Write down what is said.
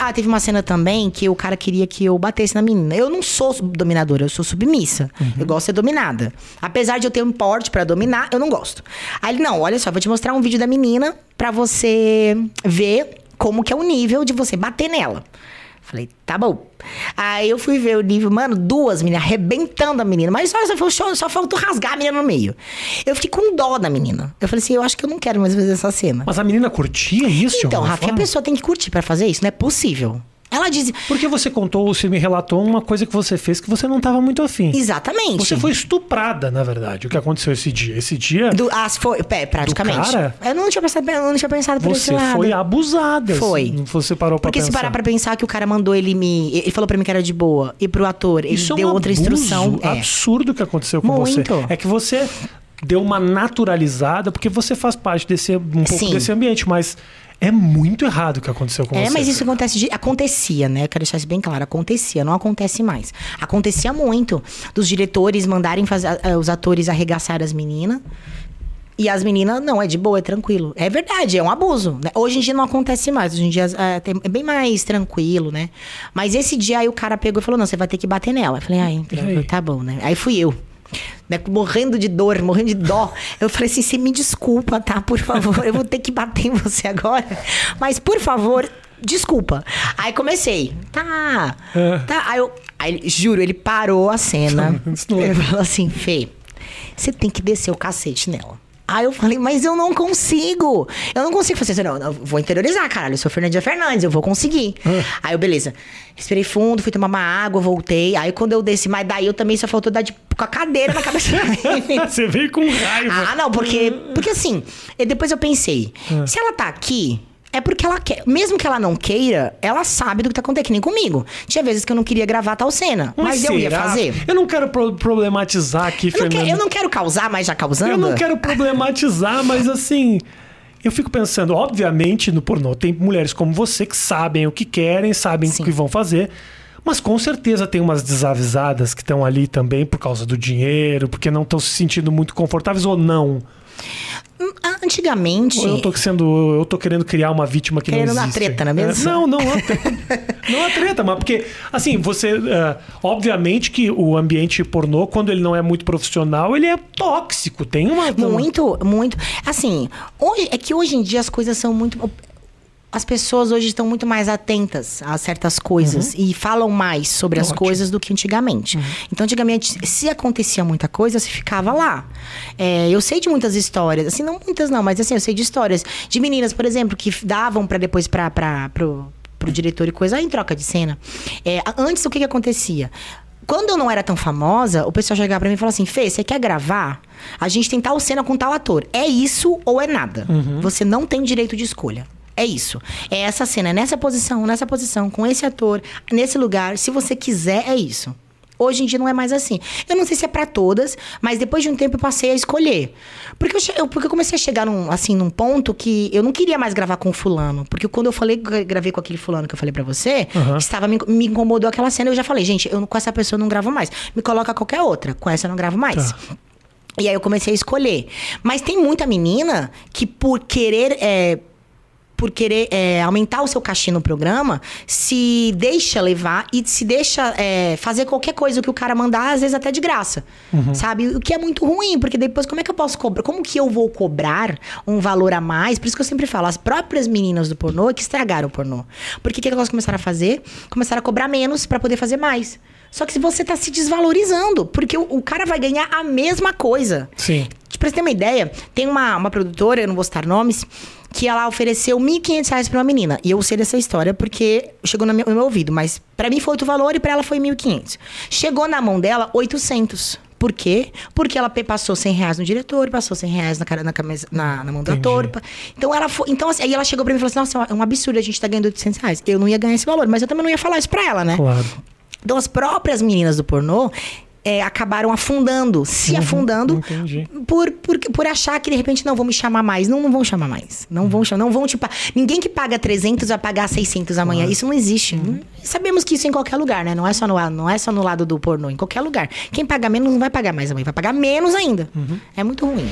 Ah, teve uma cena também que o cara queria que eu batesse na menina. Eu não sou dominadora, eu sou submissa. Eu gosto de ser dominada. Apesar de eu ter um porte pra dominar, eu não gosto. Aí ele, não, olha só, vou te mostrar um vídeo da menina pra você ver como que é o nível de você bater nela. Falei, tá bom. Aí eu fui ver o nível, mano, duas meninas arrebentando a menina. Mas só, só, só faltou rasgar a menina no meio. Eu fiquei com dó da menina. Eu falei assim, eu acho que eu não quero mais fazer essa cena. Mas a menina curtia isso? Então, Rafa, a pessoa tem que curtir pra fazer isso, não é possível. Ela diz. Porque você contou, você me relatou uma coisa que você fez que você não estava muito afim. Exatamente. Você foi estuprada, na verdade. O que aconteceu esse dia? Esse dia Do, ah, se foi, é, praticamente. cara? Eu não tinha pensado, eu não tinha pensado por esse você lado. foi abusada. Foi. Você parou pra Porque se pensar. parar pra pensar que o cara mandou ele me. Ele falou pra mim que era de boa. E pro ator, ele Isso deu é um outra abuso instrução. É. absurdo que aconteceu com Muito. você. É que você deu uma naturalizada, porque você faz parte desse um pouco Sim. desse ambiente, mas é muito errado o que aconteceu com É, você. mas isso acontece de, acontecia, né? Eu quero deixar isso bem claro. Acontecia, não acontece mais. Acontecia muito dos diretores mandarem fazer, os atores arregaçar as meninas. E as meninas, não, é de boa, é tranquilo. É verdade, é um abuso. né? Hoje em dia não acontece mais. Hoje em dia é, é bem mais tranquilo, né? Mas esse dia aí o cara pegou e falou: não, você vai ter que bater nela. Eu falei, ai, E aí? tá bom, né? Aí fui eu. Né, morrendo de dor, morrendo de dó. Eu falei assim: você me desculpa, tá? Por favor, eu vou ter que bater em você agora. Mas, por favor, desculpa. Aí comecei. Tá. É. Tá. Aí eu. Aí, juro, ele parou a cena. É- Ele falou assim: Fê, você tem que descer o cacete nela. Aí eu falei, mas eu não consigo. Eu não consigo fazer isso. Não, eu vou interiorizar, caralho. Eu sou Fernandinha Fernandes, eu vou conseguir. Aí eu, beleza. Respirei fundo, fui tomar uma água, voltei. Aí quando eu desci, mas daí eu também só faltou dar de, com a cadeira na cabeça. Você veio com raiva. Ah, não, porque. Porque assim, e depois eu pensei, Ah. se ela tá aqui. É porque ela quer. Mesmo que ela não queira, ela sabe do que tá acontecendo, que nem comigo. Tinha vezes que eu não queria gravar tal cena. Mas, eu ia fazer. Eu não quero pro- problematizar aqui, Eu Fernando. eu não quero causar, mas já causando. Eu não quero problematizar, mas assim. Eu fico pensando, obviamente, no pornô tem mulheres como você que sabem o que querem, sabem Sim. o que vão fazer. Mas com certeza tem umas desavisadas que estão ali também por causa do dinheiro, porque não estão se sentindo muito confortáveis ou não. Antigamente. Eu tô sendo, eu tô querendo criar uma vítima que Querendo não uma existe. treta, não é mesmo? não, não é treta. não é treta, mas porque assim, você, é, obviamente que o ambiente pornô, quando ele não é muito profissional, ele é tóxico, tem uma Muito, muito. Assim, hoje, é que hoje em dia as coisas são muito. As pessoas hoje estão muito mais atentas a certas coisas e falam mais sobre as Uhum. Ótimo. Uhum. coisas do que antigamente. Então, antigamente, se acontecia muita coisa, se ficava lá. É, eu sei de muitas histórias, assim, não muitas não, mas assim, eu sei de histórias de meninas, por exemplo, que davam para depois para pro, pro diretor e coisa, aí em troca de cena. É, antes, o que que acontecia? Quando eu não era tão famosa, o pessoal chegava pra mim e falava assim: Fê, você quer gravar? A gente tem tal cena com tal ator. É isso ou é nada? Você não tem direito de escolha. É isso. É essa cena, nessa posição, nessa posição, com esse ator, nesse lugar. Se você quiser, é isso. Hoje em dia não é mais assim. Eu não sei se é pra todas, mas depois de um tempo eu passei a escolher. Porque eu, porque eu comecei a chegar num, assim, num ponto que eu não queria mais gravar com o fulano. Porque quando eu falei gravei com aquele fulano que eu falei pra você, Aham. estava me, me incomodou aquela cena. Eu já falei, gente, eu com essa pessoa eu não gravo mais. Me coloca qualquer outra. Com essa eu não gravo mais. Tá. E aí eu comecei a escolher. Mas tem muita menina que por querer. é, por querer é, aumentar o seu cachê no programa, se deixa levar e se deixa é, fazer qualquer coisa que o cara mandar, às vezes até de graça. Sabe? O que é muito ruim, porque depois como é que eu posso cobrar? Como que eu vou cobrar um valor a mais? Por isso que eu sempre falo, as próprias meninas do pornô é que estragaram o pornô. Porque o que elas começaram a fazer? Começaram a cobrar menos pra poder fazer mais. Só que se você tá se desvalorizando, porque o, o cara vai ganhar a mesma coisa. Sim. Pra você ter uma ideia, tem uma, uma produtora, eu não vou citar nomes, que ela ofereceu 1.500 reais pra uma menina. E eu sei dessa história porque chegou no meu, no meu ouvido. Mas pra mim foi outro valor e pra ela foi 1.500. Chegou na mão dela 800. Por quê? Porque ela passou 100 reais no diretor, passou 100 reais na, cara, na, camisa- na, na mão do ator. Então ela foi. Então, assim, aí ela chegou pra mim e falou assim: Nossa, é um absurdo a gente tá ganhando 800 reais. Eu não ia ganhar esse valor, mas eu também não ia falar isso pra ela, né? Claro. Então, as próprias meninas do pornô é, acabaram afundando, se afundando, Uhum, entendi. por, por, por achar que de repente não vão me chamar mais. Não, não vão chamar mais. Não Uhum. vão chamar. Não vão, tipo, ninguém que paga 300 vai pagar 600 amanhã. Isso não existe. Uhum. Sabemos que isso é em qualquer lugar, né? Não é, só no, não é só no lado do pornô, em qualquer lugar. Quem paga menos não vai pagar mais amanhã, vai pagar menos ainda. Uhum. É muito ruim.